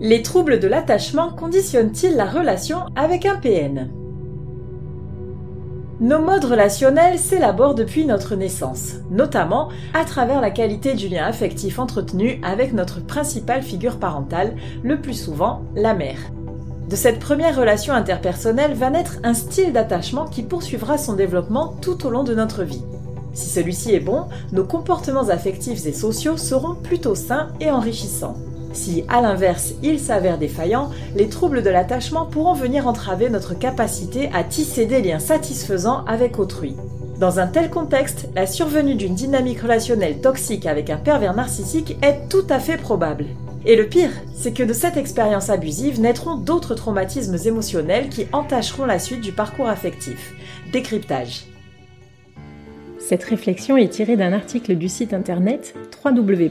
Les troubles de l'attachement conditionnent-ils la relation avec un PN Nos modes relationnels s'élaborent depuis notre naissance, notamment à travers la qualité du lien affectif entretenu avec notre principale figure parentale, le plus souvent la mère. De cette première relation interpersonnelle va naître un style d'attachement qui poursuivra son développement tout au long de notre vie. Si celui-ci est bon, nos comportements affectifs et sociaux seront plutôt sains et enrichissants. Si, à l'inverse, il s'avère défaillant, les troubles de l'attachement pourront venir entraver notre capacité à tisser des liens satisfaisants avec autrui. Dans un tel contexte, la survenue d'une dynamique relationnelle toxique avec un pervers narcissique est tout à fait probable. Et le pire, c'est que de cette expérience abusive naîtront d'autres traumatismes émotionnels qui entacheront la suite du parcours affectif. Décryptage. Cette réflexion est tirée d'un article du site internet www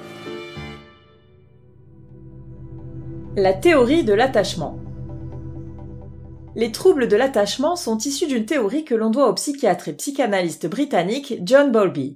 La théorie de l'attachement. Les troubles de l'attachement sont issus d'une théorie que l'on doit au psychiatre et psychanalyste britannique John Bowlby.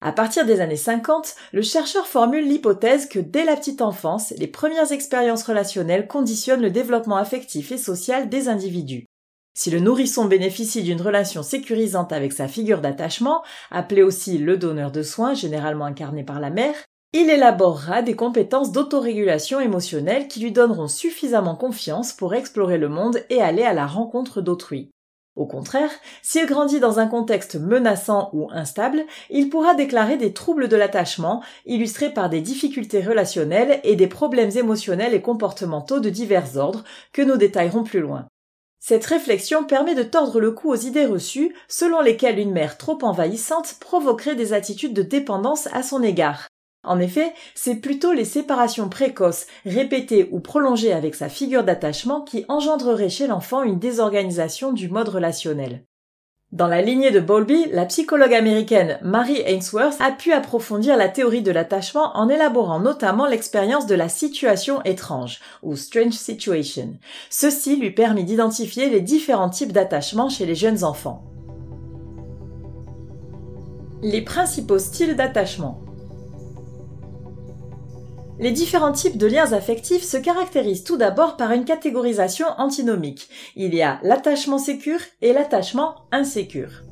À partir des années 50, le chercheur formule l'hypothèse que dès la petite enfance, les premières expériences relationnelles conditionnent le développement affectif et social des individus. Si le nourrisson bénéficie d'une relation sécurisante avec sa figure d'attachement, appelée aussi le donneur de soins, généralement incarné par la mère, il élaborera des compétences d'autorégulation émotionnelle qui lui donneront suffisamment confiance pour explorer le monde et aller à la rencontre d'autrui. Au contraire, s'il grandit dans un contexte menaçant ou instable, il pourra déclarer des troubles de l'attachement, illustrés par des difficultés relationnelles et des problèmes émotionnels et comportementaux de divers ordres, que nous détaillerons plus loin. Cette réflexion permet de tordre le cou aux idées reçues, selon lesquelles une mère trop envahissante provoquerait des attitudes de dépendance à son égard, en effet, c'est plutôt les séparations précoces, répétées ou prolongées avec sa figure d'attachement qui engendreraient chez l'enfant une désorganisation du mode relationnel. Dans la lignée de Bowlby, la psychologue américaine Mary Ainsworth a pu approfondir la théorie de l'attachement en élaborant notamment l'expérience de la situation étrange, ou strange situation. Ceci lui permet d'identifier les différents types d'attachement chez les jeunes enfants. Les principaux styles d'attachement. Les différents types de liens affectifs se caractérisent tout d'abord par une catégorisation antinomique. Il y a l'attachement sécure et l'attachement insécure.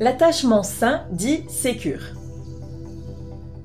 L'attachement sain dit sécure.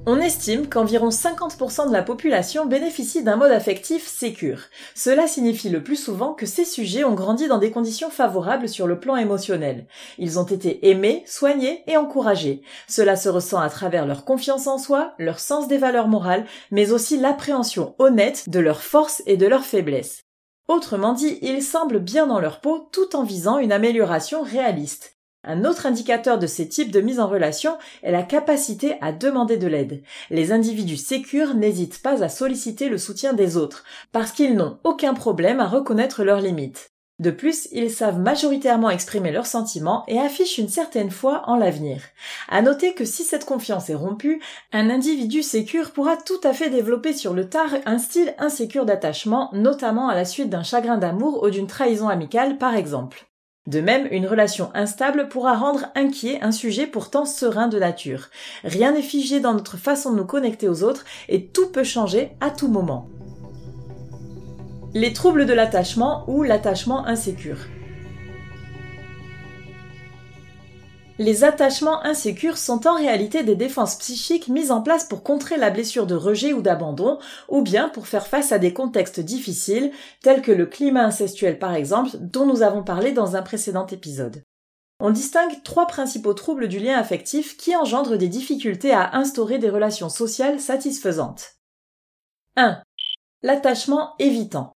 On estime qu'environ 50% de la population bénéficie d'un mode affectif sécure. Cela signifie le plus souvent que ces sujets ont grandi dans des conditions favorables sur le plan émotionnel. Ils ont été aimés, soignés et encouragés. Cela se ressent à travers leur confiance en soi, leur sens des valeurs morales, mais aussi l'appréhension honnête de leurs forces et de leurs faiblesses. Autrement dit, ils semblent bien dans leur peau tout en visant une amélioration réaliste. Un autre indicateur de ces types de mise en relation est la capacité à demander de l'aide. Les individus sécures n'hésitent pas à solliciter le soutien des autres, parce qu'ils n'ont aucun problème à reconnaître leurs limites. De plus, ils savent majoritairement exprimer leurs sentiments et affichent une certaine foi en l'avenir. À noter que si cette confiance est rompue, un individu sécure pourra tout à fait développer sur le tard un style insécure d'attachement, notamment à la suite d'un chagrin d'amour ou d'une trahison amicale par exemple. De même, une relation instable pourra rendre inquiet un sujet pourtant serein de nature. Rien n'est figé dans notre façon de nous connecter aux autres et tout peut changer à tout moment. Les troubles de l'attachement ou l'attachement insécure. Les attachements insécures sont en réalité des défenses psychiques mises en place pour contrer la blessure de rejet ou d'abandon, ou bien pour faire face à des contextes difficiles, tels que le climat incestuel par exemple, dont nous avons parlé dans un précédent épisode. On distingue trois principaux troubles du lien affectif qui engendrent des difficultés à instaurer des relations sociales satisfaisantes. 1. L'attachement évitant.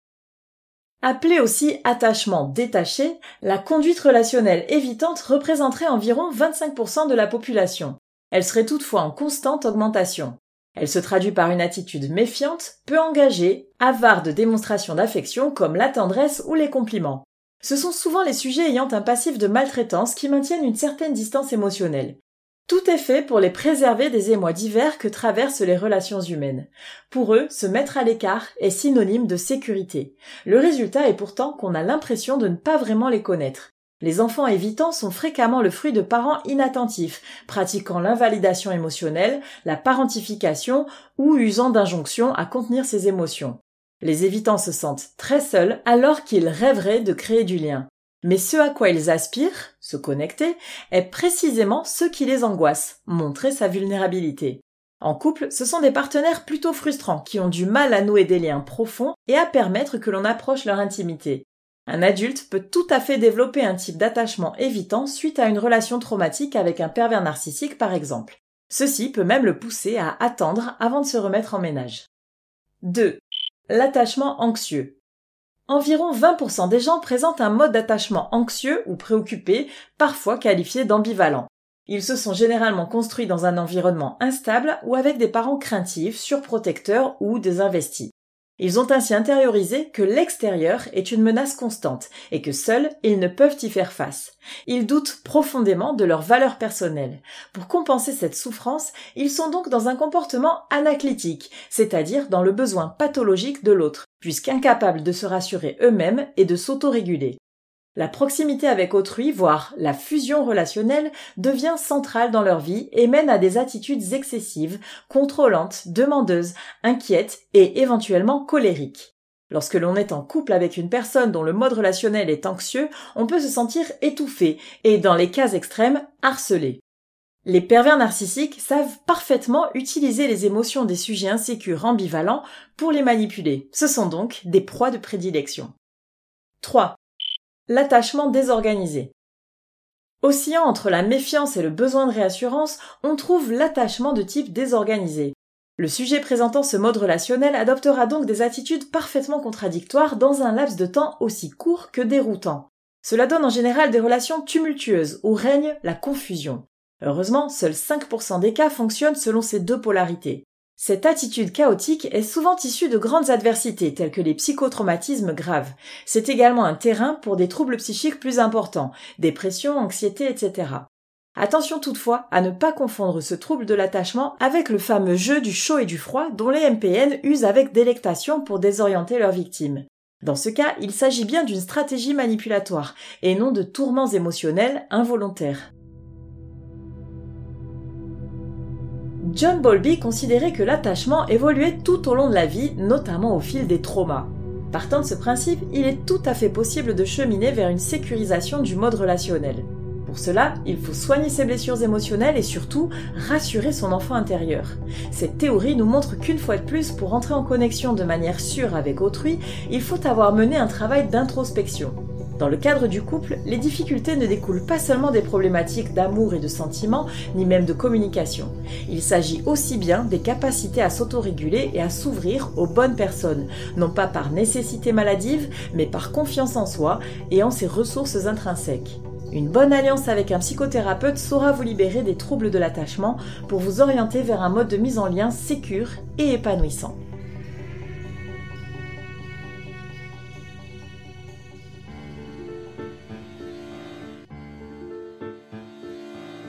Appelée aussi attachement détaché, la conduite relationnelle évitante représenterait environ 25% de la population. Elle serait toutefois en constante augmentation. Elle se traduit par une attitude méfiante, peu engagée, avare de démonstrations d'affection comme la tendresse ou les compliments. Ce sont souvent les sujets ayant un passif de maltraitance qui maintiennent une certaine distance émotionnelle. Tout est fait pour les préserver des émois divers que traversent les relations humaines. Pour eux, se mettre à l'écart est synonyme de sécurité. Le résultat est pourtant qu'on a l'impression de ne pas vraiment les connaître. Les enfants évitants sont fréquemment le fruit de parents inattentifs, pratiquant l'invalidation émotionnelle, la parentification ou usant d'injonctions à contenir ses émotions. Les évitants se sentent très seuls alors qu'ils rêveraient de créer du lien. Mais ce à quoi ils aspirent, se connecter, est précisément ce qui les angoisse, montrer sa vulnérabilité. En couple, ce sont des partenaires plutôt frustrants qui ont du mal à nouer des liens profonds et à permettre que l'on approche leur intimité. Un adulte peut tout à fait développer un type d'attachement évitant suite à une relation traumatique avec un pervers narcissique par exemple. Ceci peut même le pousser à attendre avant de se remettre en ménage. 2. L'attachement anxieux. Environ 20% des gens présentent un mode d'attachement anxieux ou préoccupé, parfois qualifié d'ambivalent. Ils se sont généralement construits dans un environnement instable ou avec des parents craintifs, surprotecteurs ou désinvestis. Ils ont ainsi intériorisé que l'extérieur est une menace constante et que seuls ils ne peuvent y faire face. Ils doutent profondément de leur valeur personnelle. Pour compenser cette souffrance, ils sont donc dans un comportement anaclitique, c'est-à-dire dans le besoin pathologique de l'autre, puisqu'incapables de se rassurer eux-mêmes et de s'autoréguler. La proximité avec autrui, voire la fusion relationnelle, devient centrale dans leur vie et mène à des attitudes excessives, contrôlantes, demandeuses, inquiètes et éventuellement colériques. Lorsque l'on est en couple avec une personne dont le mode relationnel est anxieux, on peut se sentir étouffé et, dans les cas extrêmes, harcelé. Les pervers narcissiques savent parfaitement utiliser les émotions des sujets insécures ambivalents pour les manipuler. Ce sont donc des proies de prédilection. 3. L'attachement désorganisé. Oscillant entre la méfiance et le besoin de réassurance, on trouve l'attachement de type désorganisé. Le sujet présentant ce mode relationnel adoptera donc des attitudes parfaitement contradictoires dans un laps de temps aussi court que déroutant. Cela donne en général des relations tumultueuses où règne la confusion. Heureusement, seuls 5% des cas fonctionnent selon ces deux polarités. Cette attitude chaotique est souvent issue de grandes adversités telles que les psychotraumatismes graves. C'est également un terrain pour des troubles psychiques plus importants, dépression, anxiété, etc. Attention toutefois à ne pas confondre ce trouble de l'attachement avec le fameux jeu du chaud et du froid dont les MPN usent avec délectation pour désorienter leurs victimes. Dans ce cas, il s'agit bien d'une stratégie manipulatoire et non de tourments émotionnels involontaires. John Bowlby considérait que l'attachement évoluait tout au long de la vie, notamment au fil des traumas. Partant de ce principe, il est tout à fait possible de cheminer vers une sécurisation du mode relationnel. Pour cela, il faut soigner ses blessures émotionnelles et surtout rassurer son enfant intérieur. Cette théorie nous montre qu'une fois de plus, pour entrer en connexion de manière sûre avec autrui, il faut avoir mené un travail d'introspection. Dans le cadre du couple, les difficultés ne découlent pas seulement des problématiques d'amour et de sentiments, ni même de communication. Il s'agit aussi bien des capacités à s'autoréguler et à s'ouvrir aux bonnes personnes, non pas par nécessité maladive, mais par confiance en soi et en ses ressources intrinsèques. Une bonne alliance avec un psychothérapeute saura vous libérer des troubles de l'attachement pour vous orienter vers un mode de mise en lien sécure et épanouissant.